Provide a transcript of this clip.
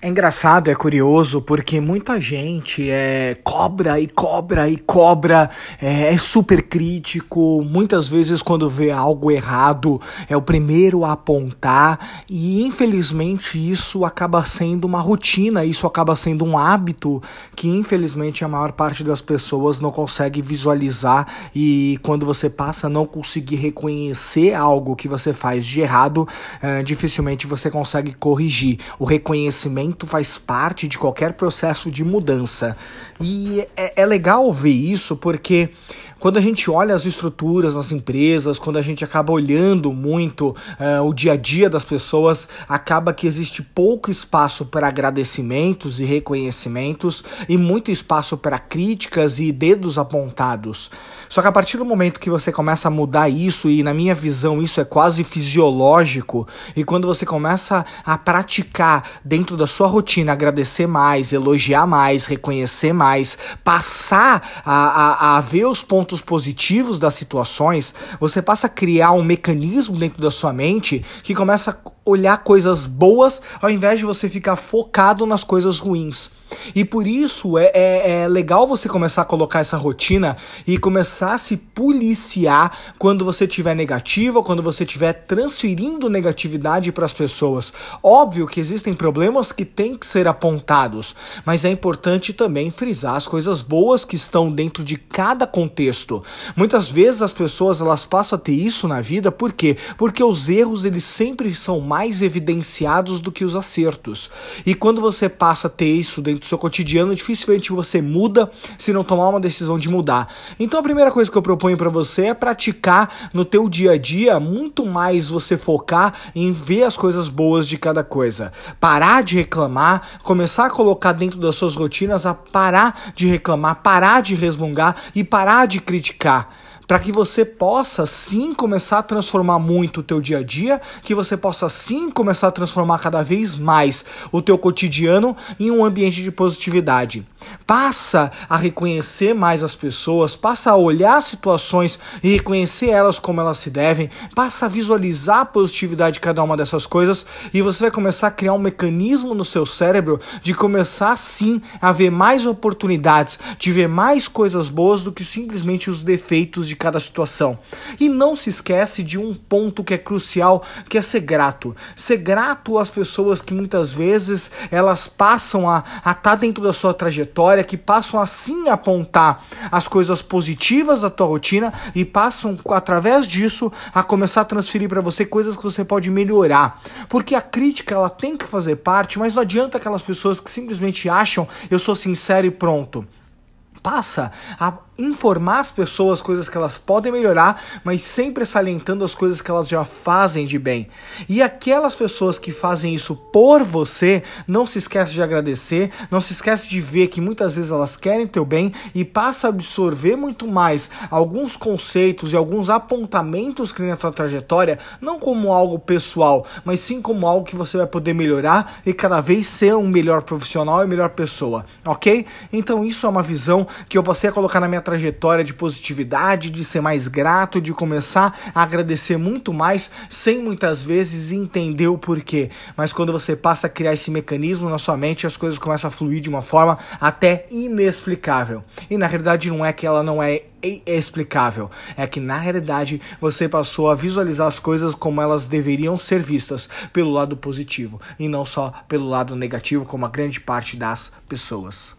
É engraçado, é curioso, porque muita gente é cobra e cobra e cobra, é, é, super crítico, muitas vezes quando vê algo errado é o primeiro a apontar, e infelizmente isso acaba sendo uma rotina, isso acaba sendo um hábito que infelizmente a maior parte das pessoas não consegue visualizar, e quando você passa a não conseguir reconhecer algo que você faz de errado, é, dificilmente você consegue corrigir. O reconhecimento faz parte de qualquer processo de mudança. E é, é legal ver isso porque quando a gente olha as estruturas nas empresas, quando a gente acaba olhando muito uh, o dia a dia das pessoas, acaba que existe pouco espaço para agradecimentos e reconhecimentos e muito espaço para críticas e dedos apontados. Só que a partir do momento que você começa a mudar isso, e na minha visão isso é quase fisiológico, e quando você começa a praticar dentro da sua rotina agradecer mais, elogiar mais, reconhecer mais, passar a, a, a ver os pontos positivos das situações, você passa a criar um mecanismo dentro da sua mente que começa a olhar coisas boas ao invés de você ficar focado nas coisas ruins. E por isso é, é, é, legal você começar a colocar essa rotina e começar a se policiar quando você estiver negativo, quando você estiver transferindo negatividade para as pessoas. Óbvio que existem problemas que têm que ser apontados, mas é importante também frisar as coisas boas que estão dentro de cada contexto. Muitas vezes as pessoas elas passam a ter isso na vida, por quê? Porque os erros eles sempre são mais evidenciados do que os acertos. E quando você passa a ter isso dentro do seu cotidiano, dificilmente você muda se não tomar uma decisão de mudar. Então a primeira coisa que eu proponho para você é praticar no teu dia a dia muito mais você focar em ver as coisas boas de cada coisa. Parar de reclamar, começar a colocar dentro das suas rotinas a parar de reclamar, parar de resmungar e parar de criticar para que você possa sim começar a transformar muito o teu dia a dia, que você possa sim começar a transformar cada vez mais o teu cotidiano em um ambiente de positividade. Passa a reconhecer mais as pessoas, passa a olhar situações e reconhecer elas como elas se devem, passa a visualizar a positividade de cada uma dessas coisas e você vai começar a criar um mecanismo no seu cérebro de começar sim a ver mais oportunidades, de ver mais coisas boas do que simplesmente os defeitos de cada situação. E não se esquece de um ponto que é crucial, que é ser grato. Ser grato às pessoas que muitas vezes elas passam a estar tá dentro da sua trajetória, que passam assim a apontar as coisas positivas da tua rotina e passam através disso a começar a transferir para você coisas que você pode melhorar. Porque a crítica ela tem que fazer parte, mas não adianta aquelas pessoas que simplesmente acham eu sou sincero e pronto passa a informar as pessoas coisas que elas podem melhorar, mas sempre salientando as coisas que elas já fazem de bem. E aquelas pessoas que fazem isso por você, não se esquece de agradecer, não se esquece de ver que muitas vezes elas querem teu bem e passa a absorver muito mais alguns conceitos e alguns apontamentos que na tua trajetória, não como algo pessoal, mas sim como algo que você vai poder melhorar e cada vez ser um melhor profissional e melhor pessoa, ok? Então isso é uma visão que eu passei a colocar na minha trajetória de positividade, de ser mais grato, de começar a agradecer muito mais, sem muitas vezes entender o porquê. Mas quando você passa a criar esse mecanismo na sua mente, as coisas começam a fluir de uma forma até inexplicável. E na realidade não é que ela não é explicável. É que na realidade você passou a visualizar as coisas como elas deveriam ser vistas pelo lado positivo e não só pelo lado negativo, como a grande parte das pessoas.